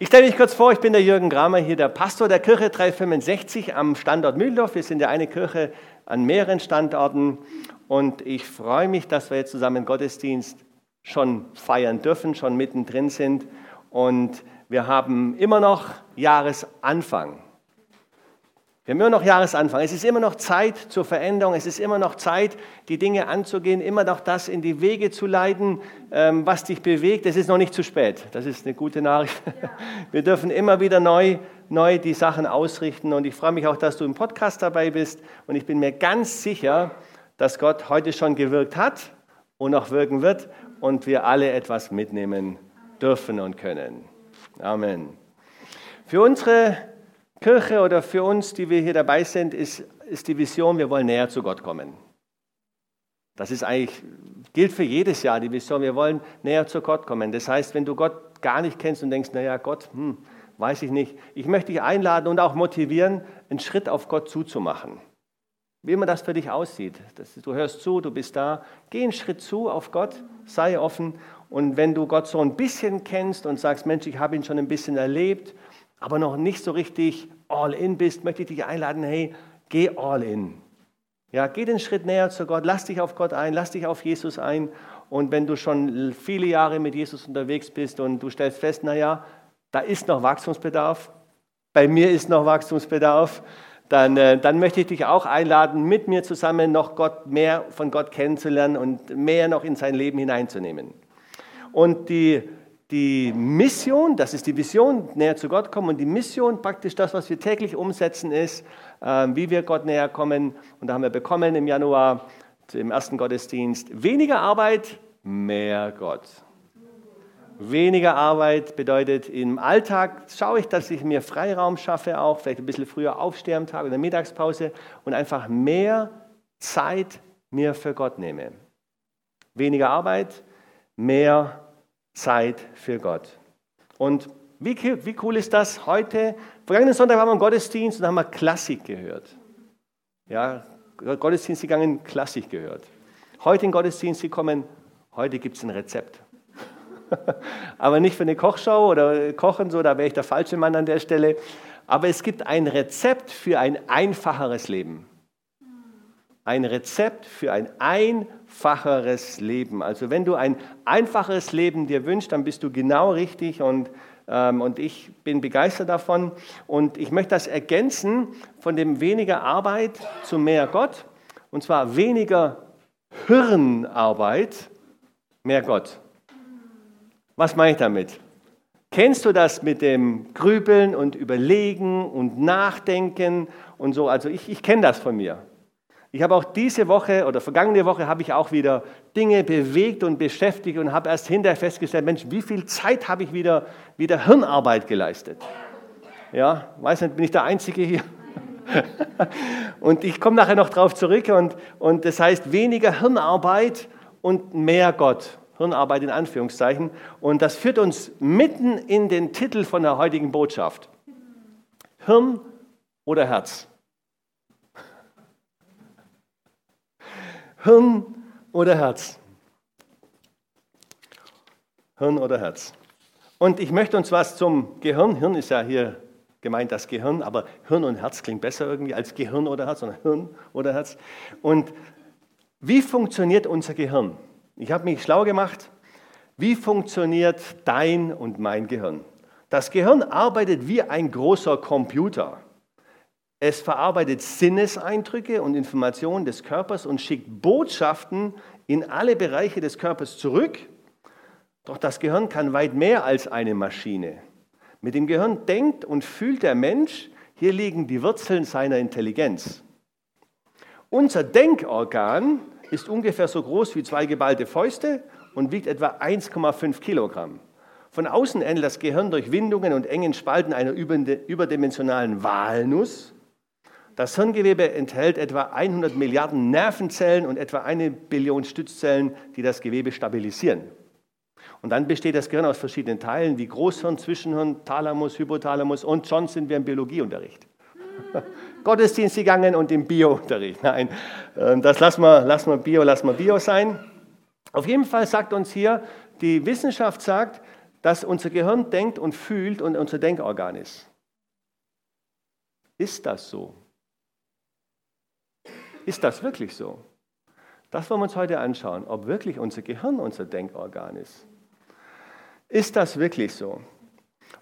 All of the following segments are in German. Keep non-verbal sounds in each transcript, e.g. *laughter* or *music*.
Ich stelle mich kurz vor, ich bin der Jürgen Kramer, hier der Pastor der Kirche 365 am Standort Mühldorf. Wir sind ja eine Kirche an mehreren Standorten und ich freue mich, dass wir jetzt zusammen Gottesdienst schon feiern dürfen, schon mittendrin sind und wir haben immer noch Jahresanfang. Wir haben immer noch Jahresanfang. Es ist immer noch Zeit zur Veränderung. Es ist immer noch Zeit, die Dinge anzugehen, immer noch das in die Wege zu leiten, ähm, was dich bewegt. Es ist noch nicht zu spät. Das ist eine gute Nachricht. *laughs* Wir dürfen immer wieder neu, neu die Sachen ausrichten. Und ich freue mich auch, dass du im Podcast dabei bist. Und ich bin mir ganz sicher, dass Gott heute schon gewirkt hat und noch wirken wird und wir alle etwas mitnehmen dürfen und können. Amen. Für unsere Kirche oder für uns, die wir hier dabei sind, ist, ist die Vision, wir wollen näher zu Gott kommen. Das ist eigentlich, gilt für jedes Jahr die Vision, wir wollen näher zu Gott kommen. Das heißt, wenn du Gott gar nicht kennst und denkst, naja, Gott, hm, weiß ich nicht, ich möchte dich einladen und auch motivieren, einen Schritt auf Gott zuzumachen. Wie immer das für dich aussieht. Du hörst zu, du bist da, geh einen Schritt zu auf Gott, sei offen und wenn du Gott so ein bisschen kennst und sagst, Mensch, ich habe ihn schon ein bisschen erlebt, aber noch nicht so richtig all in bist, möchte ich dich einladen, hey, geh all in. Ja, geh den Schritt näher zu Gott, lass dich auf Gott ein, lass dich auf Jesus ein. Und wenn du schon viele Jahre mit Jesus unterwegs bist und du stellst fest, naja, da ist noch Wachstumsbedarf, bei mir ist noch Wachstumsbedarf, dann, äh, dann möchte ich dich auch einladen, mit mir zusammen noch Gott mehr von Gott kennenzulernen und mehr noch in sein Leben hineinzunehmen. Und die, die Mission, das ist die Vision, näher zu Gott kommen. Und die Mission, praktisch das, was wir täglich umsetzen, ist, äh, wie wir Gott näher kommen. Und da haben wir bekommen im Januar im ersten Gottesdienst weniger Arbeit, mehr Gott. Weniger Arbeit bedeutet im Alltag schaue ich, dass ich mir Freiraum schaffe, auch vielleicht ein bisschen früher aufstehe am Tag oder in der Mittagspause und einfach mehr Zeit mir für Gott nehme. Weniger Arbeit, mehr Zeit für Gott. Und wie, wie cool ist das heute? Vergangenen Sonntag waren wir im Gottesdienst und haben wir Klassik gehört. Ja, Gottesdienst gegangen, Klassik gehört. Heute in Gottesdienst gekommen, heute gibt es ein Rezept. *laughs* Aber nicht für eine Kochshow oder Kochen, so, da wäre ich der falsche Mann an der Stelle. Aber es gibt ein Rezept für ein einfacheres Leben. Ein Rezept für ein einfacheres Leben. Also wenn du ein einfacheres Leben dir wünschst, dann bist du genau richtig und, ähm, und ich bin begeistert davon. Und ich möchte das ergänzen von dem weniger Arbeit zu mehr Gott. Und zwar weniger Hirnarbeit, mehr Gott. Was meine ich damit? Kennst du das mit dem Grübeln und Überlegen und Nachdenken und so? Also ich, ich kenne das von mir. Ich habe auch diese Woche oder vergangene Woche habe ich auch wieder Dinge bewegt und beschäftigt und habe erst hinterher festgestellt, Mensch, wie viel Zeit habe ich wieder, wieder Hirnarbeit geleistet? Ja, weiß nicht, bin ich der Einzige hier? *laughs* und ich komme nachher noch darauf zurück und, und das heißt weniger Hirnarbeit und mehr Gott. Hirnarbeit in Anführungszeichen. Und das führt uns mitten in den Titel von der heutigen Botschaft. Hirn oder Herz? Hirn oder Herz? Hirn oder Herz? Und ich möchte uns was zum Gehirn, Hirn ist ja hier gemeint das Gehirn, aber Hirn und Herz klingt besser irgendwie als Gehirn oder Herz, sondern Hirn oder Herz. Und wie funktioniert unser Gehirn? Ich habe mich schlau gemacht. Wie funktioniert dein und mein Gehirn? Das Gehirn arbeitet wie ein großer Computer. Es verarbeitet Sinneseindrücke und Informationen des Körpers und schickt Botschaften in alle Bereiche des Körpers zurück. Doch das Gehirn kann weit mehr als eine Maschine. Mit dem Gehirn denkt und fühlt der Mensch, hier liegen die Wurzeln seiner Intelligenz. Unser Denkorgan ist ungefähr so groß wie zwei geballte Fäuste und wiegt etwa 1,5 Kilogramm. Von außen ähnelt das Gehirn durch Windungen und engen Spalten einer überdimensionalen Walnuss. Das Hirngewebe enthält etwa 100 Milliarden Nervenzellen und etwa eine Billion Stützzellen, die das Gewebe stabilisieren. Und dann besteht das Gehirn aus verschiedenen Teilen, wie Großhirn, Zwischenhirn, Thalamus, Hypothalamus und schon sind wir im Biologieunterricht. *laughs* Gottesdienst gegangen und im Biounterricht. Nein, ähm, das lassen wir, lassen wir Bio, lassen wir Bio sein. Auf jeden Fall sagt uns hier, die Wissenschaft sagt, dass unser Gehirn denkt und fühlt und unser Denkorgan ist. Ist das so? Ist das wirklich so? Das wollen wir uns heute anschauen, ob wirklich unser Gehirn unser Denkorgan ist. Ist das wirklich so?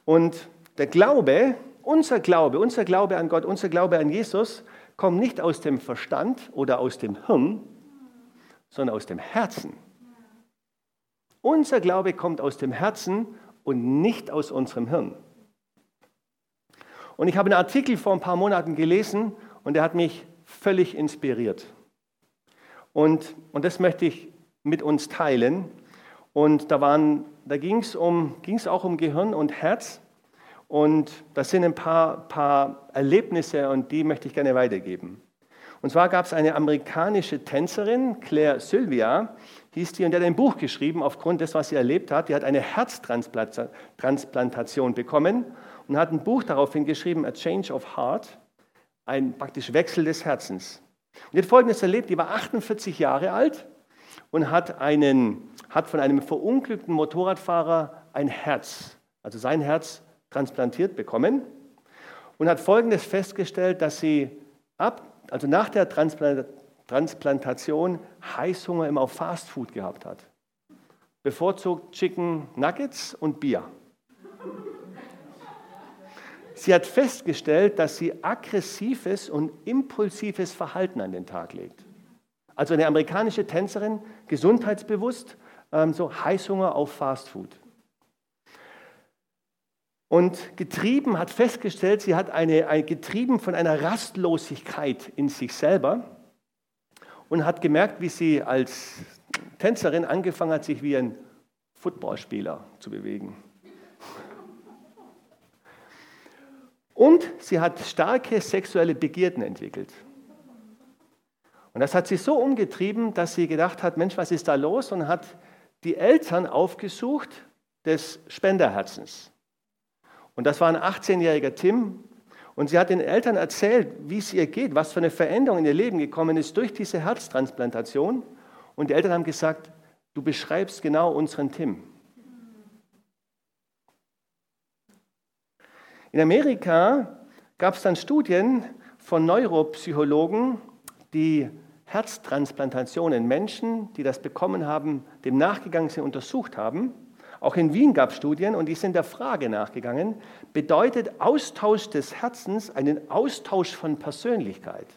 Und der Glaube, unser Glaube, unser Glaube an Gott, unser Glaube an Jesus kommt nicht aus dem Verstand oder aus dem Hirn, sondern aus dem Herzen. Unser Glaube kommt aus dem Herzen und nicht aus unserem Hirn. Und ich habe einen Artikel vor ein paar Monaten gelesen und der hat mich völlig inspiriert. Und, und das möchte ich mit uns teilen. Und da, da ging es um, auch um Gehirn und Herz. Und das sind ein paar, paar Erlebnisse und die möchte ich gerne weitergeben. Und zwar gab es eine amerikanische Tänzerin, Claire Sylvia, hieß die, und die hat ein Buch geschrieben aufgrund des, was sie erlebt hat. Die hat eine Herztransplantation bekommen und hat ein Buch daraufhin geschrieben, A Change of Heart ein praktisch Wechsel des Herzens. Und hat Folgendes erlebt, die war 48 Jahre alt und hat, einen, hat von einem verunglückten Motorradfahrer ein Herz, also sein Herz transplantiert bekommen und hat Folgendes festgestellt, dass sie ab, also nach der Transplantation Heißhunger immer auf Fastfood gehabt hat. Bevorzugt Chicken Nuggets und Bier. Sie hat festgestellt, dass sie aggressives und impulsives Verhalten an den Tag legt. Also eine amerikanische Tänzerin, gesundheitsbewusst, ähm, so Heißhunger auf Fastfood. Und getrieben hat festgestellt, sie hat eine, ein, getrieben von einer Rastlosigkeit in sich selber und hat gemerkt, wie sie als Tänzerin angefangen hat, sich wie ein Footballspieler zu bewegen. Und sie hat starke sexuelle Begierden entwickelt. Und das hat sie so umgetrieben, dass sie gedacht hat, Mensch, was ist da los? Und hat die Eltern aufgesucht des Spenderherzens. Und das war ein 18-jähriger Tim. Und sie hat den Eltern erzählt, wie es ihr geht, was für eine Veränderung in ihr Leben gekommen ist durch diese Herztransplantation. Und die Eltern haben gesagt, du beschreibst genau unseren Tim. In Amerika gab es dann Studien von Neuropsychologen, die Herztransplantationen Menschen, die das bekommen haben, dem nachgegangen sind, untersucht haben. Auch in Wien gab es Studien und die sind der Frage nachgegangen, bedeutet Austausch des Herzens einen Austausch von Persönlichkeit?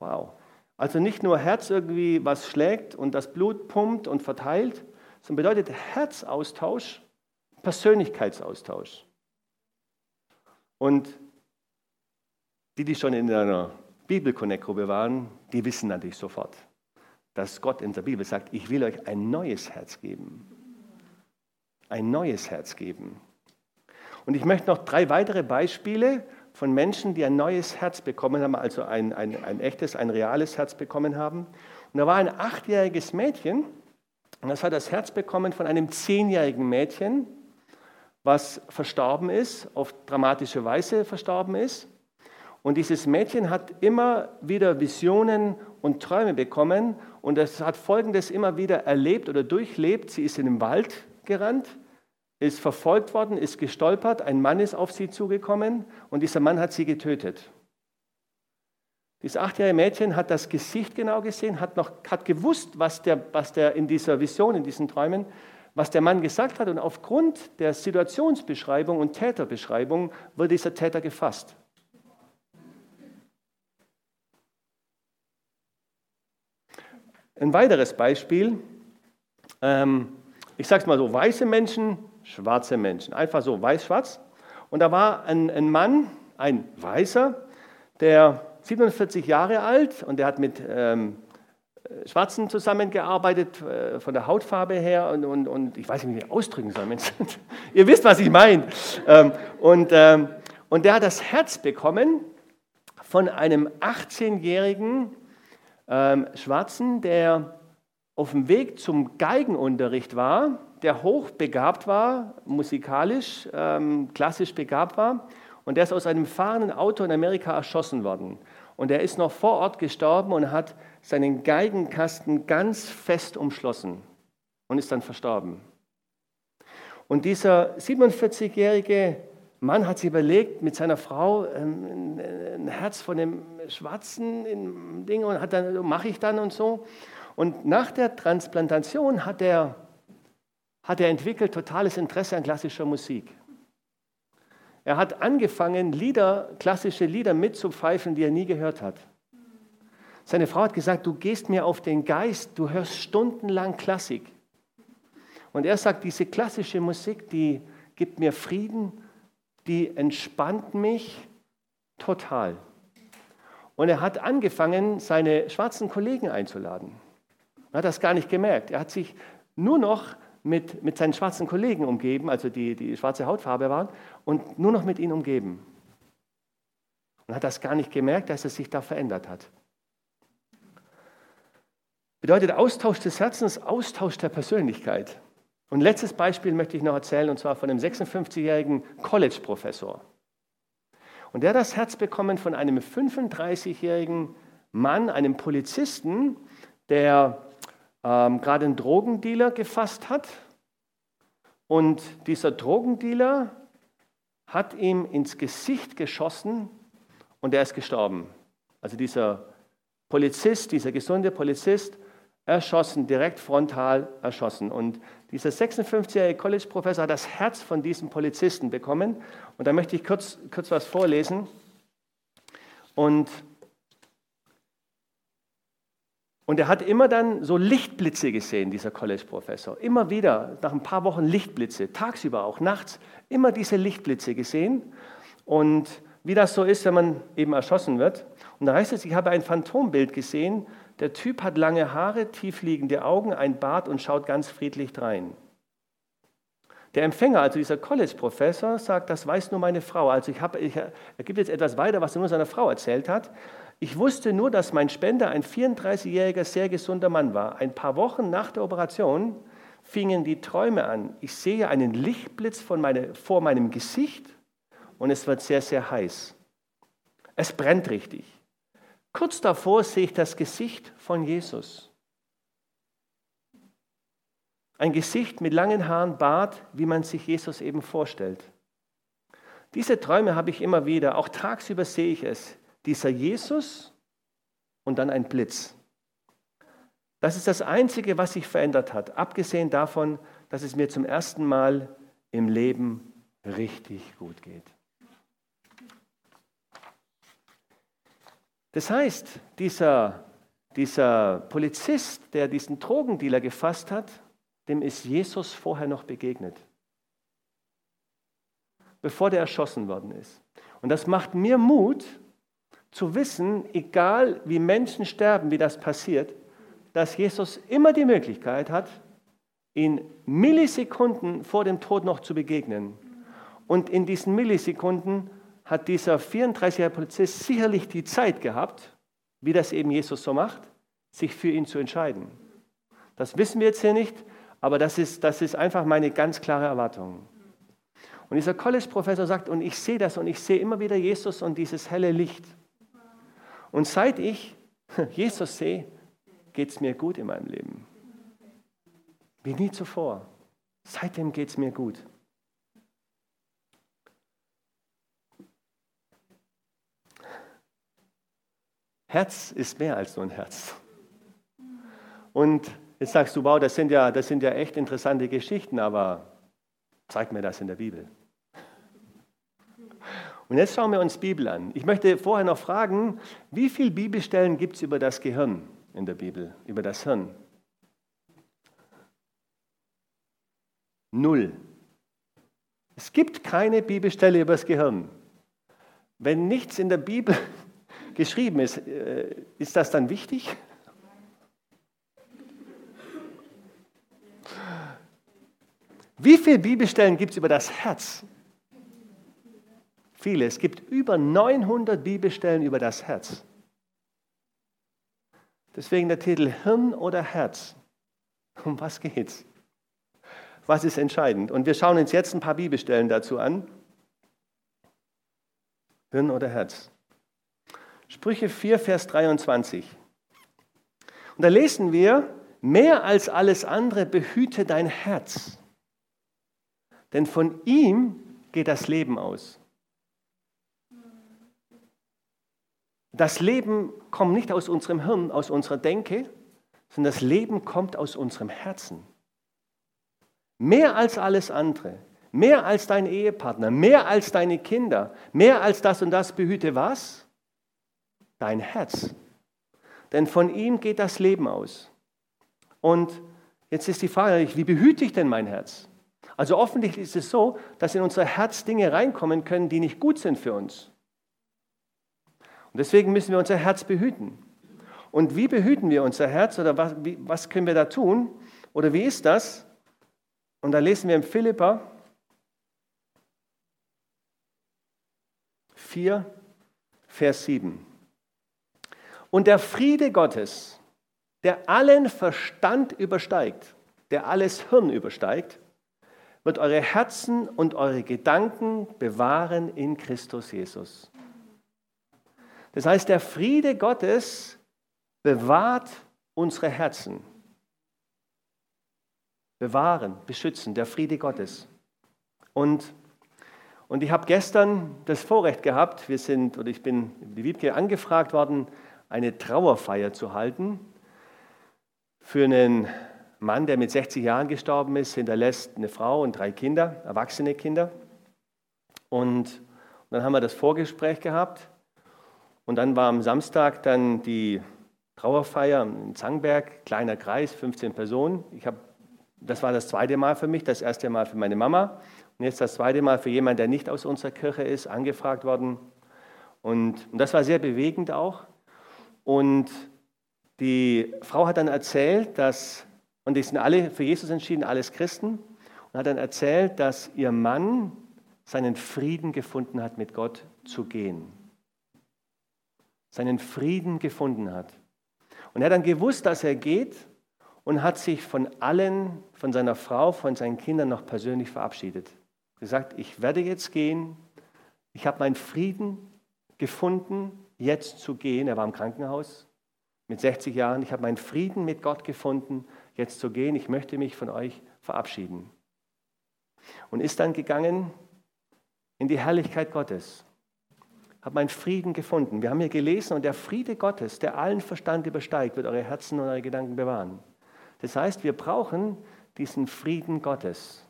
Wow. Also nicht nur Herz irgendwie, was schlägt und das Blut pumpt und verteilt, sondern bedeutet Herzaustausch Persönlichkeitsaustausch. Und die, die schon in einer Bibel-Connect-Gruppe waren, die wissen natürlich sofort, dass Gott in der Bibel sagt, ich will euch ein neues Herz geben. Ein neues Herz geben. Und ich möchte noch drei weitere Beispiele von Menschen, die ein neues Herz bekommen haben, also ein, ein, ein echtes, ein reales Herz bekommen haben. Und da war ein achtjähriges Mädchen, und das hat das Herz bekommen von einem zehnjährigen Mädchen, was verstorben ist, auf dramatische Weise verstorben ist. Und dieses Mädchen hat immer wieder Visionen und Träume bekommen und es hat Folgendes immer wieder erlebt oder durchlebt. Sie ist in den Wald gerannt, ist verfolgt worden, ist gestolpert, ein Mann ist auf sie zugekommen und dieser Mann hat sie getötet. Dieses achtjährige Mädchen hat das Gesicht genau gesehen, hat, noch, hat gewusst, was der, was der in dieser Vision, in diesen Träumen was der Mann gesagt hat und aufgrund der Situationsbeschreibung und Täterbeschreibung wurde dieser Täter gefasst. Ein weiteres Beispiel, ähm, ich sage es mal so, weiße Menschen, schwarze Menschen, einfach so weiß-schwarz. Und da war ein, ein Mann, ein Weißer, der 47 Jahre alt und der hat mit ähm, Schwarzen zusammengearbeitet, äh, von der Hautfarbe her und, und, und ich weiß nicht, wie ich ausdrücken soll. *laughs* Ihr wisst, was ich meine. Ähm, und, ähm, Und der hat das Herz bekommen von einem 18-jährigen ähm, Schwarzen, der auf dem Weg zum Geigenunterricht war, der hochbegabt war, musikalisch, klassisch begabt war. Und der ist aus einem fahrenden Auto in Amerika erschossen worden. Und er ist noch vor Ort gestorben und hat seinen Geigenkasten ganz fest umschlossen und ist dann verstorben. Und dieser 47-jährige Mann hat sich überlegt, mit seiner Frau ähm, ein Herz von dem Schwarzen Ding und hat dann, mache ich dann und so. Und nach der Transplantation hat er, hat er entwickelt totales Interesse an klassischer Musik. Er hat angefangen, Lieder, klassische Lieder mitzupfeifen, die er nie gehört hat. Seine Frau hat gesagt, du gehst mir auf den Geist, du hörst stundenlang Klassik. Und er sagt, diese klassische Musik, die gibt mir Frieden, die entspannt mich total. Und er hat angefangen, seine schwarzen Kollegen einzuladen. Er hat das gar nicht gemerkt. Er hat sich nur noch mit, mit seinen schwarzen Kollegen umgeben, also die, die schwarze Hautfarbe waren, und nur noch mit ihnen umgeben. Und hat das gar nicht gemerkt, dass er sich da verändert hat. Bedeutet Austausch des Herzens, Austausch der Persönlichkeit. Und letztes Beispiel möchte ich noch erzählen, und zwar von einem 56-jährigen College-Professor. Und der hat das Herz bekommen von einem 35-jährigen Mann, einem Polizisten, der ähm, gerade einen Drogendealer gefasst hat. Und dieser Drogendealer hat ihm ins Gesicht geschossen und er ist gestorben. Also dieser Polizist, dieser gesunde Polizist, erschossen, direkt frontal erschossen. Und dieser 56-jährige College-Professor hat das Herz von diesem Polizisten bekommen. Und da möchte ich kurz, kurz was vorlesen. Und, und er hat immer dann so Lichtblitze gesehen, dieser College-Professor. Immer wieder, nach ein paar Wochen Lichtblitze, tagsüber auch, nachts, immer diese Lichtblitze gesehen. Und wie das so ist, wenn man eben erschossen wird. Und da heißt es, ich habe ein Phantombild gesehen der Typ hat lange Haare, tiefliegende Augen, ein Bart und schaut ganz friedlich drein. Der Empfänger, also dieser College-Professor, sagt, das weiß nur meine Frau. Also ich habe, ich, er gibt jetzt etwas weiter, was er nur seiner Frau erzählt hat. Ich wusste nur, dass mein Spender ein 34-jähriger, sehr gesunder Mann war. Ein paar Wochen nach der Operation fingen die Träume an. Ich sehe einen Lichtblitz meine, vor meinem Gesicht und es wird sehr, sehr heiß. Es brennt richtig. Kurz davor sehe ich das Gesicht von Jesus. Ein Gesicht mit langen Haaren, Bart, wie man sich Jesus eben vorstellt. Diese Träume habe ich immer wieder, auch tagsüber sehe ich es. Dieser Jesus und dann ein Blitz. Das ist das Einzige, was sich verändert hat, abgesehen davon, dass es mir zum ersten Mal im Leben richtig gut geht. Das heißt, dieser, dieser Polizist, der diesen Drogendealer gefasst hat, dem ist Jesus vorher noch begegnet, bevor der erschossen worden ist. Und das macht mir Mut zu wissen, egal wie Menschen sterben, wie das passiert, dass Jesus immer die Möglichkeit hat, in Millisekunden vor dem Tod noch zu begegnen. Und in diesen Millisekunden hat dieser 34-jährige Polizist sicherlich die Zeit gehabt, wie das eben Jesus so macht, sich für ihn zu entscheiden. Das wissen wir jetzt hier nicht, aber das ist, das ist einfach meine ganz klare Erwartung. Und dieser College-Professor sagt, und ich sehe das und ich sehe immer wieder Jesus und dieses helle Licht. Und seit ich *laughs* Jesus sehe, geht es mir gut in meinem Leben. Wie nie zuvor. Seitdem geht es mir gut. Herz ist mehr als nur ein Herz. Und jetzt sagst du, wow, das sind ja, das sind ja echt interessante Geschichten, aber zeig mir das in der Bibel. Und jetzt schauen wir uns Bibel an. Ich möchte vorher noch fragen, wie viele Bibelstellen gibt es über das Gehirn in der Bibel, über das Hirn? Null. Es gibt keine Bibelstelle über das Gehirn. Wenn nichts in der Bibel geschrieben ist, äh, ist das dann wichtig? Wie viele Bibelstellen gibt es über das Herz? viele. Es gibt über 900 Bibelstellen über das Herz. Deswegen der Titel Hirn oder Herz. Um was geht's? Was ist entscheidend? Und wir schauen uns jetzt ein paar Bibelstellen dazu an. Hirn oder Herz. Sprüche 4, Vers 23. Und da lesen wir, mehr als alles andere behüte dein Herz, denn von ihm geht das Leben aus. Das Leben kommt nicht aus unserem Hirn, aus unserer Denke, sondern das Leben kommt aus unserem Herzen. Mehr als alles andere, mehr als dein Ehepartner, mehr als deine Kinder, mehr als das und das behüte was? Dein Herz. Denn von ihm geht das Leben aus. Und jetzt ist die Frage, wie behüte ich denn mein Herz? Also offensichtlich ist es so, dass in unser Herz Dinge reinkommen können, die nicht gut sind für uns. Und deswegen müssen wir unser Herz behüten. Und wie behüten wir unser Herz oder was, wie, was können wir da tun? Oder wie ist das? Und da lesen wir im Philippa 4, Vers 7. Und der Friede Gottes, der allen Verstand übersteigt, der alles Hirn übersteigt, wird eure Herzen und eure Gedanken bewahren in Christus Jesus. Das heißt, der Friede Gottes bewahrt unsere Herzen. Bewahren, beschützen, der Friede Gottes. Und, und ich habe gestern das Vorrecht gehabt, wir sind, oder ich bin die Wiebke angefragt worden, eine Trauerfeier zu halten für einen Mann, der mit 60 Jahren gestorben ist, hinterlässt eine Frau und drei Kinder, erwachsene Kinder. Und, dann haben wir das Vorgespräch gehabt und dann war am Samstag dann die Trauerfeier in Zangberg, kleiner Kreis, 15 Personen. Ich hab, das war das zweite Mal für mich, das erste Mal für meine Mama und jetzt das zweite Mal für jemanden, der nicht aus unserer Kirche ist, angefragt worden. Und, und das war sehr bewegend auch. Und die Frau hat dann erzählt, dass, und die sind alle für Jesus entschieden, alles Christen, und hat dann erzählt, dass ihr Mann seinen Frieden gefunden hat, mit Gott zu gehen seinen Frieden gefunden hat. Und er hat dann gewusst, dass er geht und hat sich von allen, von seiner Frau, von seinen Kindern noch persönlich verabschiedet. Gesagt, ich werde jetzt gehen, ich habe meinen Frieden gefunden, jetzt zu gehen. Er war im Krankenhaus mit 60 Jahren. Ich habe meinen Frieden mit Gott gefunden, jetzt zu gehen. Ich möchte mich von euch verabschieden. Und ist dann gegangen in die Herrlichkeit Gottes habe meinen Frieden gefunden. Wir haben hier gelesen, und der Friede Gottes, der allen Verstand übersteigt, wird eure Herzen und eure Gedanken bewahren. Das heißt, wir brauchen diesen Frieden Gottes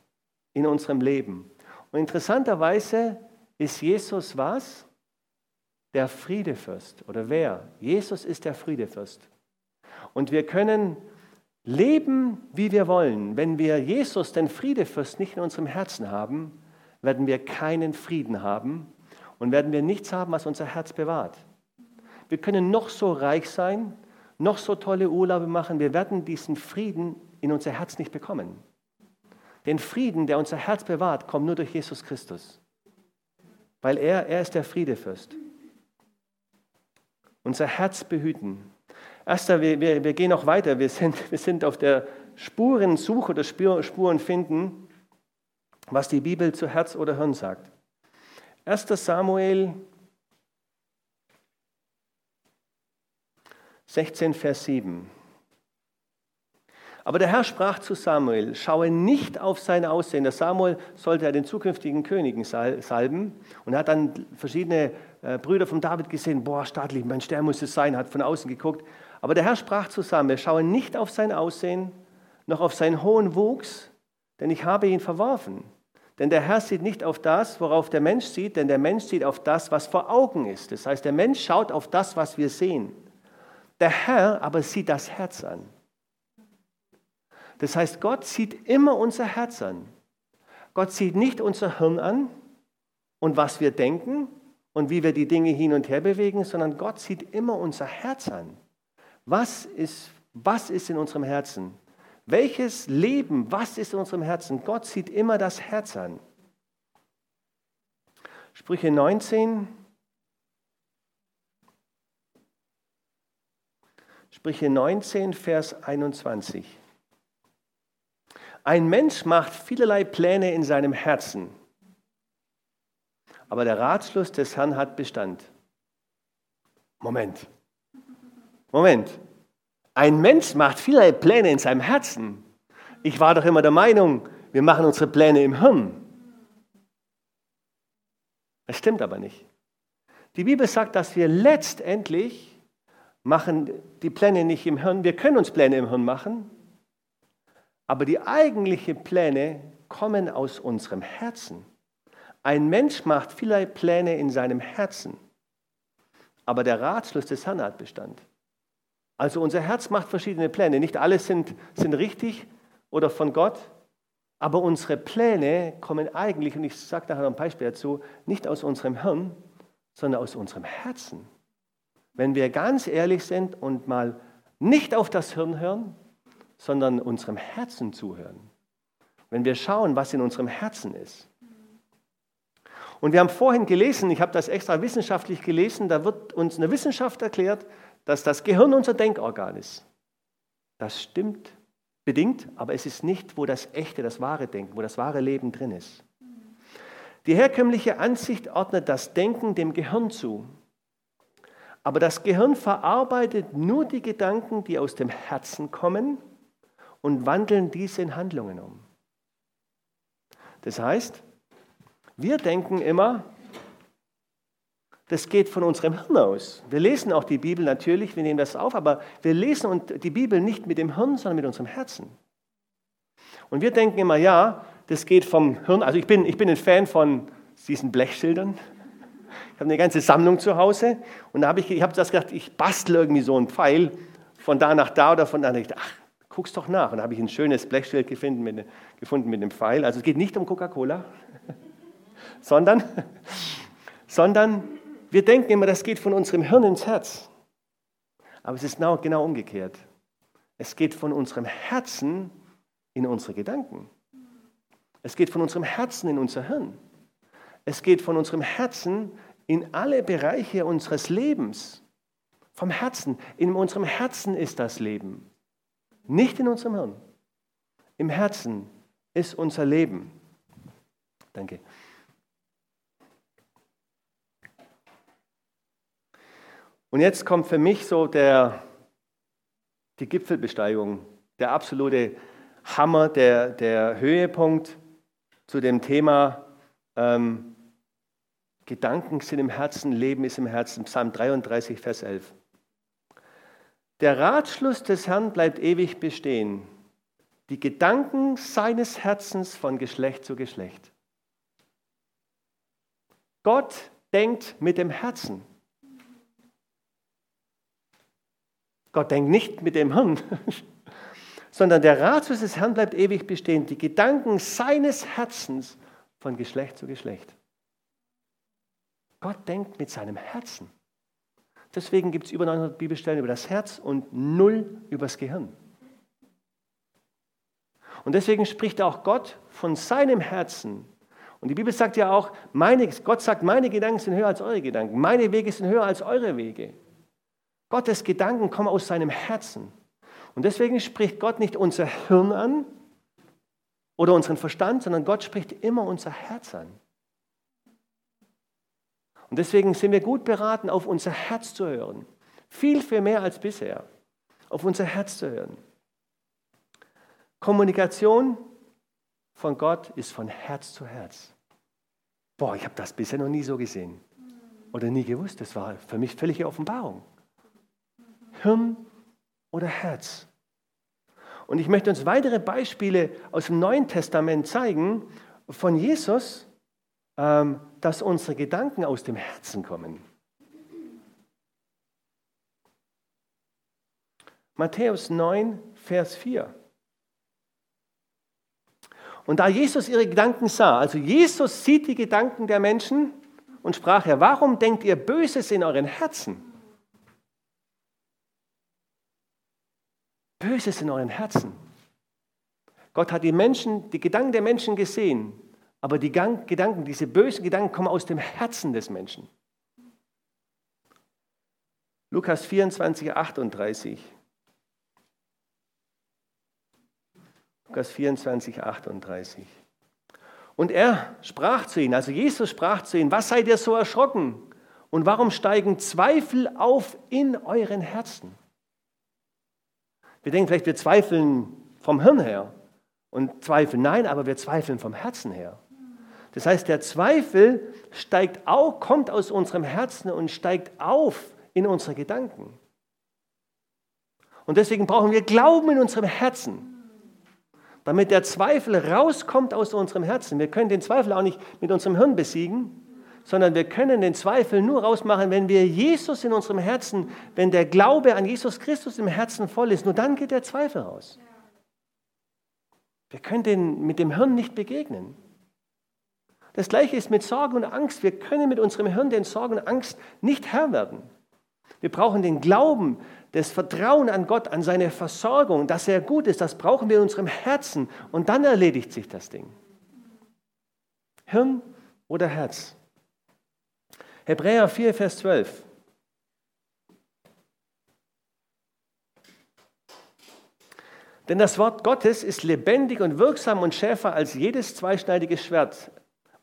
in unserem Leben. Und interessanterweise ist Jesus was? Der Friedefürst. Oder wer? Jesus ist der Friedefürst. Und wir können leben, wie wir wollen. Wenn wir Jesus, den Friedefürst, nicht in unserem Herzen haben, werden wir keinen Frieden haben und werden wir nichts haben, was unser Herz bewahrt. Wir können noch so reich sein, noch so tolle Urlaube machen, wir werden diesen Frieden in unser Herz nicht bekommen. Den Frieden, der unser Herz bewahrt, kommt nur durch Jesus Christus. Weil er, er ist der Friedefürst. Unser Herz behüten. Erster, wir, wir, wir gehen noch weiter. Wir sind, *laughs* wir sind auf der Spurensuche oder Spuren finden, was die Bibel zu Herz oder Hirn sagt. 1. Samuel 16, Vers 7. Aber der Herr sprach zu Samuel, schaue nicht auf sein Aussehen. Der Samuel sollte ja den zukünftigen Königen salben und er hat dann verschiedene äh, Brüder von David gesehen, boah, staatlich, mein Stern muss es sein, hat von außen geguckt. Aber der Herr sprach zu Samuel, schaue nicht auf sein Aussehen, noch auf seinen hohen Wuchs, denn ich habe ihn verworfen. Denn der Herr sieht nicht auf das, worauf der Mensch sieht, denn der Mensch sieht auf das, was vor Augen ist. Das heißt, der Mensch schaut auf das, was wir sehen. Der Herr aber sieht das Herz an. Das heißt, Gott sieht immer unser Herz an. Gott sieht nicht unser Hirn an und was wir denken und wie wir die Dinge hin und her bewegen, sondern Gott sieht immer unser Herz an. Was ist, was ist in unserem Herzen? Welches Leben, was ist in unserem Herzen? Gott sieht immer das Herz an. Sprüche 19. Sprüche 19, Vers 21. Ein Mensch macht vielerlei Pläne in seinem Herzen, aber der Ratschluss des Herrn hat Bestand. Moment. Moment. Ein Mensch macht vielerlei Pläne in seinem Herzen. Ich war doch immer der Meinung, wir machen unsere Pläne im Hirn. Das stimmt aber nicht. Die Bibel sagt, dass wir letztendlich machen die Pläne nicht im Hirn. Wir können uns Pläne im Hirn machen, aber die eigentlichen Pläne kommen aus unserem Herzen. Ein Mensch macht vielerlei Pläne in seinem Herzen, aber der Ratschluss des Herrn hat Bestand. Also unser Herz macht verschiedene Pläne. Nicht alle sind, sind richtig oder von Gott, aber unsere Pläne kommen eigentlich, und ich sage nachher noch ein Beispiel dazu, nicht aus unserem Hirn, sondern aus unserem Herzen. Wenn wir ganz ehrlich sind und mal nicht auf das Hirn hören, sondern unserem Herzen zuhören. Wenn wir schauen, was in unserem Herzen ist. Und wir haben vorhin gelesen, ich habe das extra wissenschaftlich gelesen, da wird uns eine Wissenschaft erklärt, dass das Gehirn unser Denkorgan ist. Das stimmt bedingt, aber es ist nicht, wo das echte, das wahre Denken, wo das wahre Leben drin ist. Die herkömmliche Ansicht ordnet das Denken dem Gehirn zu. Aber das Gehirn verarbeitet nur die Gedanken, die aus dem Herzen kommen und wandeln diese in Handlungen um. Das heißt, wir denken immer, das geht von unserem Hirn aus. Wir lesen auch die Bibel natürlich, wir nehmen das auf, aber wir lesen die Bibel nicht mit dem Hirn, sondern mit unserem Herzen. Und wir denken immer, ja, das geht vom Hirn. Also ich bin, ich bin ein Fan von diesen Blechschildern. Ich habe eine ganze Sammlung zu Hause und da habe ich, ich habe das gedacht, ich bastel irgendwie so einen Pfeil von da nach da oder von da. Ich dachte, ach, guck's doch nach. Und da habe ich ein schönes Blechschild gefunden mit, gefunden mit einem Pfeil. Also es geht nicht um Coca-Cola, *laughs* sondern, *laughs* sondern wir denken immer, das geht von unserem Hirn ins Herz. Aber es ist genau, genau umgekehrt. Es geht von unserem Herzen in unsere Gedanken. Es geht von unserem Herzen in unser Hirn. Es geht von unserem Herzen in alle Bereiche unseres Lebens. Vom Herzen. In unserem Herzen ist das Leben. Nicht in unserem Hirn. Im Herzen ist unser Leben. Danke. Und jetzt kommt für mich so der, die Gipfelbesteigung, der absolute Hammer, der, der Höhepunkt zu dem Thema ähm, Gedanken sind im Herzen, Leben ist im Herzen, Psalm 33, Vers 11. Der Ratschluss des Herrn bleibt ewig bestehen, die Gedanken seines Herzens von Geschlecht zu Geschlecht. Gott denkt mit dem Herzen. Gott denkt nicht mit dem Hirn, *laughs* sondern der Ratschluss des Herrn bleibt ewig bestehen. Die Gedanken seines Herzens von Geschlecht zu Geschlecht. Gott denkt mit seinem Herzen. Deswegen gibt es über 900 Bibelstellen über das Herz und null übers Gehirn. Und deswegen spricht auch Gott von seinem Herzen. Und die Bibel sagt ja auch, meine, Gott sagt, meine Gedanken sind höher als eure Gedanken, meine Wege sind höher als eure Wege. Gottes Gedanken kommen aus seinem Herzen. Und deswegen spricht Gott nicht unser Hirn an oder unseren Verstand, sondern Gott spricht immer unser Herz an. Und deswegen sind wir gut beraten, auf unser Herz zu hören. Viel, viel mehr als bisher. Auf unser Herz zu hören. Kommunikation von Gott ist von Herz zu Herz. Boah, ich habe das bisher noch nie so gesehen oder nie gewusst. Das war für mich völlige Offenbarung. Hirn oder Herz. Und ich möchte uns weitere Beispiele aus dem Neuen Testament zeigen von Jesus, dass unsere Gedanken aus dem Herzen kommen. Matthäus 9, Vers 4. Und da Jesus ihre Gedanken sah, also Jesus sieht die Gedanken der Menschen und sprach er, warum denkt ihr Böses in euren Herzen? Böses in euren Herzen. Gott hat die Menschen, die Gedanken der Menschen gesehen, Aber die Gedanken, diese bösen Gedanken kommen aus dem Herzen des Menschen. Lukas 24, 38. Lukas 24, 38. Und er sprach zu ihnen, also Jesus sprach zu ihnen, was seid ihr so erschrocken? Und warum steigen Zweifel auf in euren Herzen? Wir denken vielleicht, wir zweifeln vom Hirn her und zweifeln. Nein, aber wir zweifeln vom Herzen her. Das heißt, der Zweifel steigt auch, kommt aus unserem Herzen und steigt auf in unsere Gedanken. Und deswegen brauchen wir Glauben in unserem Herzen damit der Zweifel rauskommt aus unserem Herzen. Wir können den Zweifel auch nicht mit unserem Hirn besiegen, sondern wir können den Zweifel nur rausmachen, wenn wir Jesus in unserem Herzen, wenn der Glaube an Jesus Christus im Herzen voll ist. Nur dann geht der Zweifel raus. Wir können den mit dem Hirn nicht begegnen. Das gleiche ist mit Sorge und Angst. Wir können mit unserem Hirn den Sorgen und Angst nicht Herr werden. Wir brauchen den Glauben, das Vertrauen an Gott, an seine Versorgung, dass er gut ist, das brauchen wir in unserem Herzen und dann erledigt sich das Ding. Hirn oder Herz? Hebräer 4, Vers 12. Denn das Wort Gottes ist lebendig und wirksam und schärfer als jedes zweischneidige Schwert.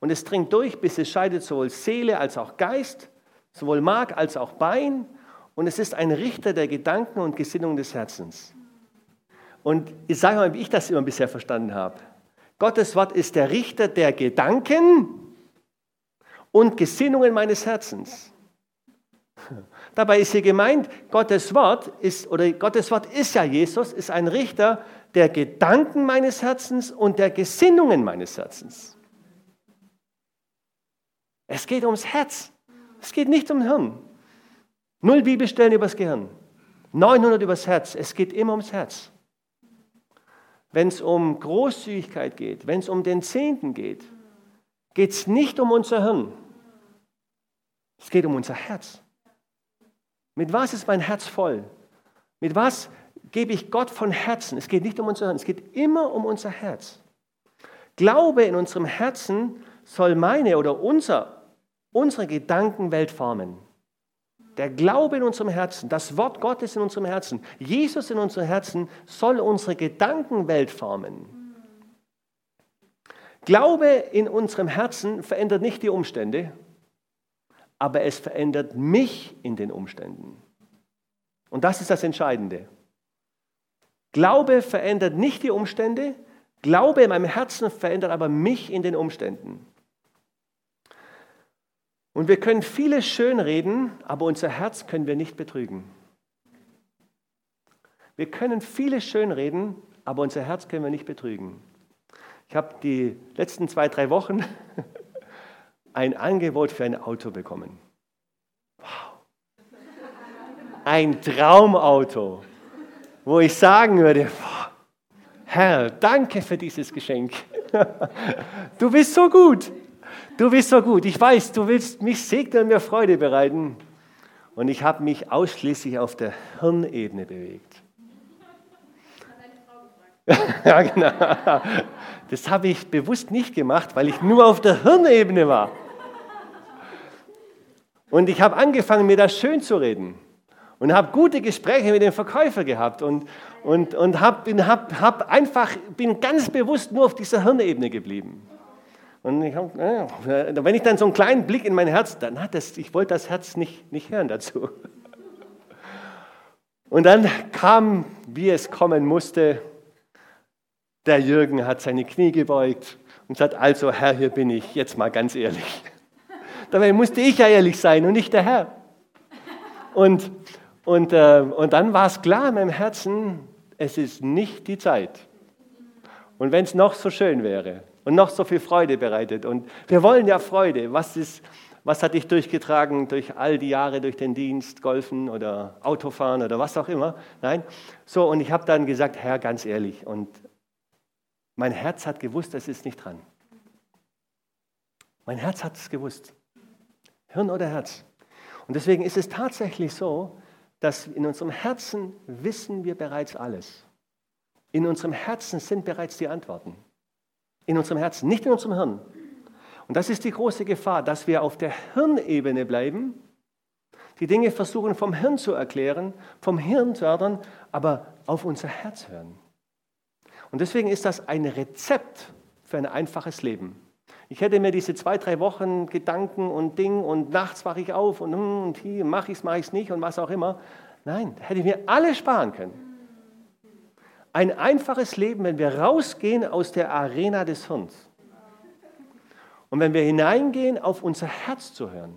Und es dringt durch, bis es scheidet sowohl Seele als auch Geist, sowohl Mark als auch Bein und es ist ein Richter der Gedanken und Gesinnungen des Herzens. Und ich sage mal, wie ich das immer bisher verstanden habe. Gottes Wort ist der Richter der Gedanken und Gesinnungen meines Herzens. *laughs* Dabei ist hier gemeint, Gottes Wort ist, oder Gottes Wort ist ja Jesus, ist ein Richter der Gedanken meines Herzens und der Gesinnungen meines Herzens. Es geht ums Herz. Es geht nicht um Hirn. Null Bibelstellen übers Gehirn, 900 übers Herz. Es geht immer ums Herz. Wenn es um Großzügigkeit geht, wenn es um den Zehnten geht, geht es nicht um unser Hirn. Es geht um unser Herz. Mit was ist mein Herz voll? Mit was gebe ich Gott von Herzen? Es geht nicht um unser Hirn, es geht immer um unser Herz. Glaube in unserem Herzen soll meine oder unser, unsere Gedankenwelt formen. Der Glaube in unserem Herzen, das Wort Gottes in unserem Herzen, Jesus in unserem Herzen soll unsere Gedankenwelt formen. Glaube in unserem Herzen verändert nicht die Umstände, aber es verändert mich in den Umständen. Und das ist das Entscheidende. Glaube verändert nicht die Umstände, Glaube in meinem Herzen verändert aber mich in den Umständen. Und wir können vieles schönreden, aber unser Herz können wir nicht betrügen. Wir können vieles schönreden, aber unser Herz können wir nicht betrügen. Ich habe die letzten zwei, drei Wochen *laughs* ein Angebot für ein Auto bekommen. Wow. Ein Traumauto, wo ich sagen würde, Herr, danke für dieses Geschenk. *laughs* Du bist so gut. Du bist so gut. Ich weiß, du willst mich segnen und mir Freude bereiten. Und ich habe mich ausschließlich auf der Hirnebene bewegt. *laughs* ja, genau. Das habe ich bewusst nicht gemacht, weil ich nur auf der Hirnebene war. Und ich habe angefangen, mir das schön zu reden. Und habe gute Gespräche mit dem Verkäufer gehabt. Und, und, und hab, hab, hab einfach, bin ganz bewusst nur auf dieser Hirnebene geblieben. Und ich hab, ja, wenn ich dann so einen kleinen Blick in mein Herz, dann hat das, ich wollte das Herz nicht, nicht hören dazu. Und dann kam, wie es kommen musste, der Jürgen hat seine Knie gebeugt und sagt, also Herr, hier bin ich, jetzt mal ganz ehrlich. *laughs* Dabei musste ich ja ehrlich sein und nicht der Herr. Und, und, äh, und dann war es klar in meinem Herzen, es ist nicht die Zeit. Und wenn es noch so schön wäre, und noch so viel Freude bereitet. Und wir wollen ja Freude. Was, ist, was hat dich durchgetragen durch all die Jahre, durch den Dienst, Golfen oder Autofahren oder was auch immer? Nein. So, und ich habe dann gesagt, Herr, ganz ehrlich. Und mein Herz hat gewusst, es ist nicht dran. Mein Herz hat es gewusst. Hirn oder Herz. Und deswegen ist es tatsächlich so, dass in unserem Herzen wissen wir bereits alles. In unserem Herzen sind bereits die Antworten. In unserem Herzen, nicht in unserem Hirn. Und das ist die große Gefahr, dass wir auf der Hirnebene bleiben, die Dinge versuchen vom Hirn zu erklären, vom Hirn fördern, aber auf unser Herz hören. Und deswegen ist das ein Rezept für ein einfaches Leben. Ich hätte mir diese zwei, drei Wochen Gedanken und Ding und nachts wache ich auf und, hm, und hier mache ich es, mache ich es nicht und was auch immer. Nein, hätte ich mir alles sparen können. Ein einfaches Leben, wenn wir rausgehen aus der Arena des Hirns. Und wenn wir hineingehen, auf unser Herz zu hören.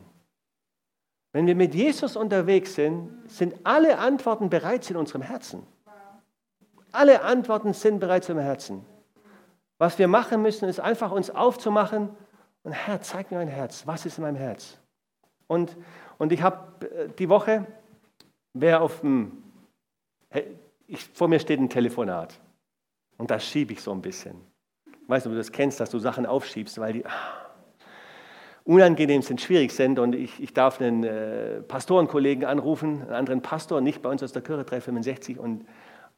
Wenn wir mit Jesus unterwegs sind, sind alle Antworten bereits in unserem Herzen. Alle Antworten sind bereits im Herzen. Was wir machen müssen, ist einfach uns aufzumachen und Herr, zeig mir mein Herz. Was ist in meinem Herz? Und, und ich habe äh, die Woche, wer auf dem, ich, vor mir steht ein Telefonat und da schiebe ich so ein bisschen. Ich weiß nicht, ob du das kennst, dass du Sachen aufschiebst, weil die ah, unangenehm sind, schwierig sind und ich, ich darf einen äh, Pastorenkollegen anrufen, einen anderen Pastor, nicht bei uns aus der Kirche 365 und,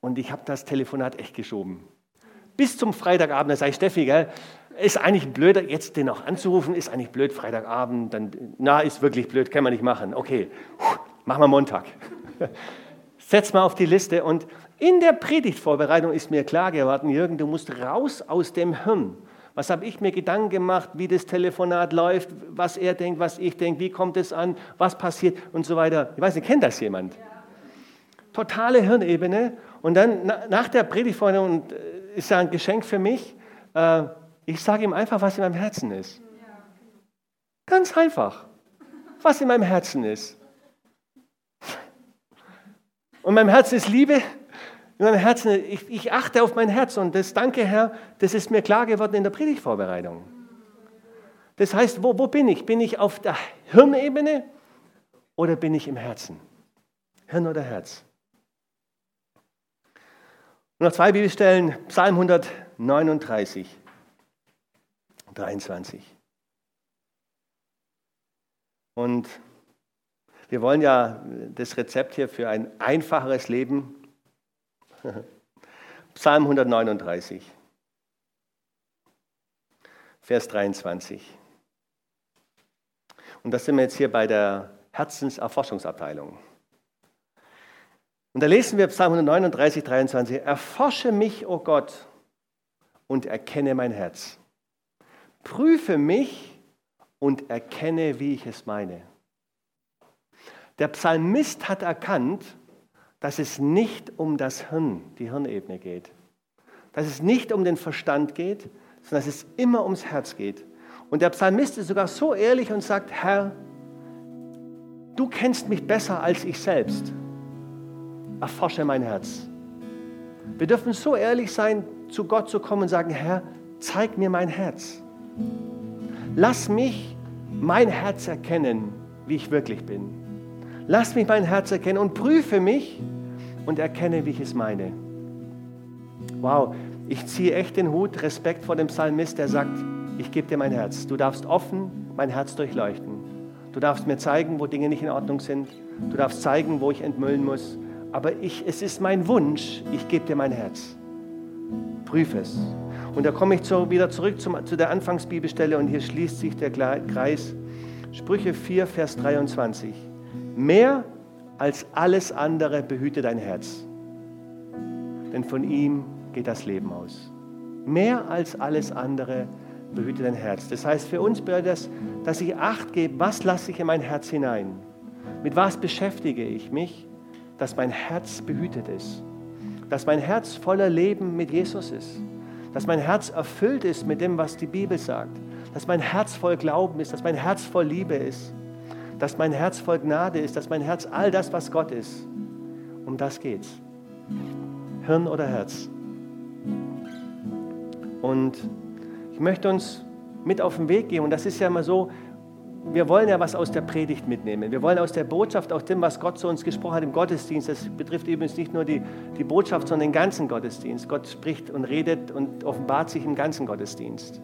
und ich habe das Telefonat echt geschoben bis zum Freitagabend. Da sage ich, Steffi, gell, ist eigentlich blöd, jetzt den noch anzurufen, ist eigentlich blöd, Freitagabend, dann, na, ist wirklich blöd, kann man nicht machen. Okay, machen wir Montag. *laughs* Setz mal auf die Liste und in der Predigtvorbereitung ist mir klar geworden, Jürgen, du musst raus aus dem Hirn. Was habe ich mir Gedanken gemacht, wie das Telefonat läuft, was er denkt, was ich denke, wie kommt es an, was passiert und so weiter. Ich weiß nicht, kennt das jemand? Totale Hirnebene. Und dann nach der Predigtvorbereitung ist ja ein Geschenk für mich. Äh, ich sage ihm einfach, was in meinem Herzen ist. Ganz einfach, was in meinem Herzen ist. Und mein Herzen ist Liebe. In meinem Herzen, ich, ich achte auf mein Herz und das danke Herr, das ist mir klar geworden in der Predigtvorbereitung. Das heißt, wo, wo bin ich? Bin ich auf der Hirnebene oder bin ich im Herzen? Hirn oder Herz? Und noch zwei Bibelstellen, Psalm 139, 23. Und wir wollen ja das Rezept hier für ein einfacheres Leben. *laughs* Psalm 139, Vers 23. Und das sind wir jetzt hier bei der Herzenserforschungsabteilung. Und da lesen wir Psalm 139, 23, Erforsche mich, o oh Gott, und erkenne mein Herz. Prüfe mich und erkenne, wie ich es meine. Der Psalmist hat erkannt, dass es nicht um das Hirn, die Hirnebene geht. Dass es nicht um den Verstand geht, sondern dass es immer ums Herz geht. Und der Psalmist ist sogar so ehrlich und sagt, Herr, du kennst mich besser als ich selbst erforsche mein Herz. Wir dürfen so ehrlich sein, zu Gott zu kommen und sagen, Herr, zeig mir mein Herz. Lass mich mein Herz erkennen, wie ich wirklich bin. Lass mich mein Herz erkennen und prüfe mich und erkenne, wie ich es meine. Wow, ich ziehe echt den Hut, Respekt vor dem Psalmist, der sagt, ich gebe dir mein Herz. Du darfst offen mein Herz durchleuchten. Du darfst mir zeigen, wo Dinge nicht in Ordnung sind. Du darfst zeigen, wo ich entmüllen muss aber ich, es ist mein Wunsch, ich gebe dir mein Herz. Prüf es. Und da komme ich zu, wieder zurück zum, zu der Anfangsbibelstelle und hier schließt sich der Kreis. Sprüche 4, Vers 23. Mehr als alles andere behüte dein Herz, denn von ihm geht das Leben aus. Mehr als alles andere behüte dein Herz. Das heißt für uns bedeutet das, dass ich Acht gebe, was lasse ich in mein Herz hinein? Mit was beschäftige ich mich? dass mein Herz behütet ist, dass mein Herz voller Leben mit Jesus ist, dass mein Herz erfüllt ist mit dem, was die Bibel sagt, dass mein Herz voll Glauben ist, dass mein Herz voll Liebe ist, dass mein Herz voll Gnade ist, dass mein Herz all das, was Gott ist. Um das geht's. Hirn oder Herz. Und ich möchte uns mit auf den Weg gehen. Und das ist ja immer so, wir wollen ja was aus der Predigt mitnehmen. Wir wollen aus der Botschaft, aus dem, was Gott zu uns gesprochen hat im Gottesdienst, das betrifft übrigens nicht nur die, die Botschaft, sondern den ganzen Gottesdienst. Gott spricht und redet und offenbart sich im ganzen Gottesdienst.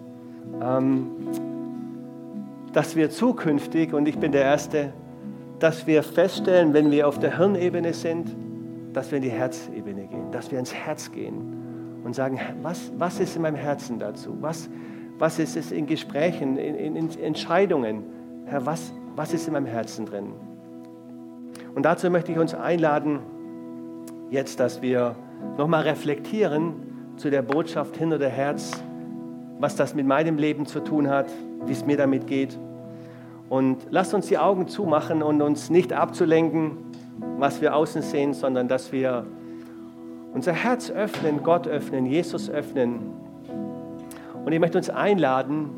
Ähm, dass wir zukünftig, und ich bin der Erste, dass wir feststellen, wenn wir auf der Hirnebene sind, dass wir in die Herzebene gehen, dass wir ins Herz gehen und sagen, was, was ist in meinem Herzen dazu? Was, Was ist es in Gesprächen, in, in, in Entscheidungen? Herr, was, was ist in meinem Herzen drin? Und dazu möchte ich uns einladen, jetzt, dass wir nochmal reflektieren zu der Botschaft hinter der Herz, was das mit meinem Leben zu tun hat, wie es mir damit geht. Und lasst uns die Augen zumachen und uns nicht abzulenken, was wir außen sehen, sondern dass wir unser Herz öffnen, Gott öffnen, Jesus öffnen. Und ich möchte uns einladen,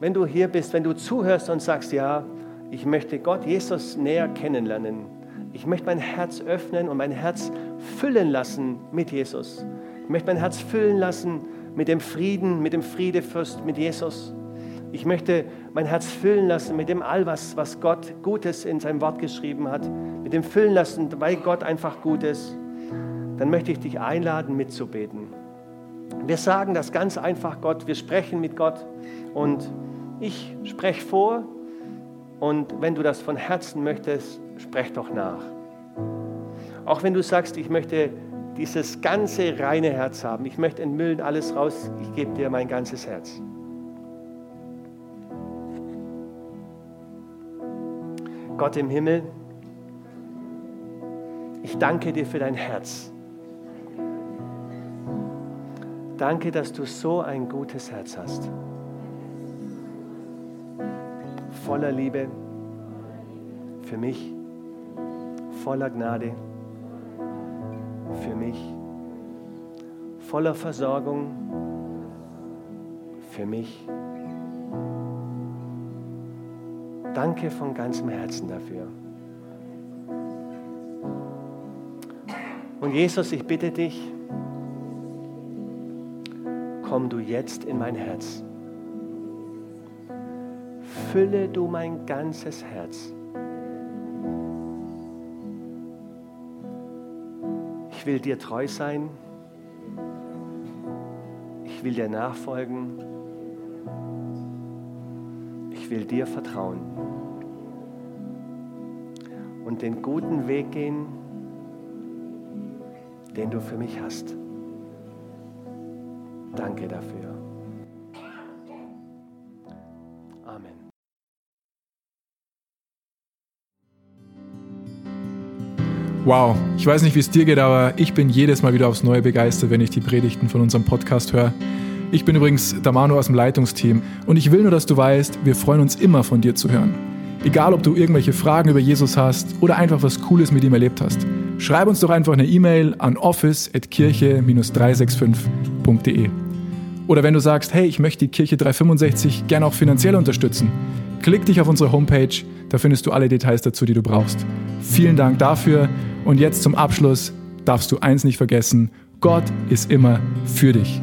wenn du hier bist, wenn du zuhörst und sagst, ja, ich möchte Gott, Jesus näher kennenlernen. Ich möchte mein Herz öffnen und mein Herz füllen lassen mit Jesus. Ich möchte mein Herz füllen lassen mit dem Frieden, mit dem Friedefürst, mit Jesus. Ich möchte mein Herz füllen lassen mit dem all, was, was Gott Gutes in seinem Wort geschrieben hat, mit dem füllen lassen, weil Gott einfach gut ist. Dann möchte ich dich einladen, mitzubeten. Wir sagen das ganz einfach Gott, wir sprechen mit Gott und ich spreche vor und wenn du das von Herzen möchtest, sprech doch nach. Auch wenn du sagst, ich möchte dieses ganze reine Herz haben, ich möchte entmüllen alles raus, ich gebe dir mein ganzes Herz. Gott im Himmel, ich danke dir für dein Herz. Danke, dass du so ein gutes Herz hast. Voller Liebe für mich, voller Gnade für mich, voller Versorgung für mich. Danke von ganzem Herzen dafür. Und Jesus, ich bitte dich, komm du jetzt in mein Herz. Fülle du mein ganzes Herz. Ich will dir treu sein. Ich will dir nachfolgen. Ich will dir vertrauen und den guten Weg gehen, den du für mich hast. Danke dafür. Amen. Wow, ich weiß nicht, wie es dir geht, aber ich bin jedes Mal wieder aufs Neue begeistert, wenn ich die Predigten von unserem Podcast höre. Ich bin übrigens der Manu aus dem Leitungsteam und ich will nur, dass du weißt, wir freuen uns immer von dir zu hören. Egal, ob du irgendwelche Fragen über Jesus hast oder einfach was Cooles mit ihm erlebt hast. Schreib uns doch einfach eine E-Mail an office.kirche-365.de. Oder wenn du sagst, hey, ich möchte die Kirche 365 gerne auch finanziell unterstützen, klick dich auf unsere Homepage, da findest du alle Details dazu, die du brauchst. Vielen Dank dafür und jetzt zum Abschluss darfst du eins nicht vergessen, Gott ist immer für dich.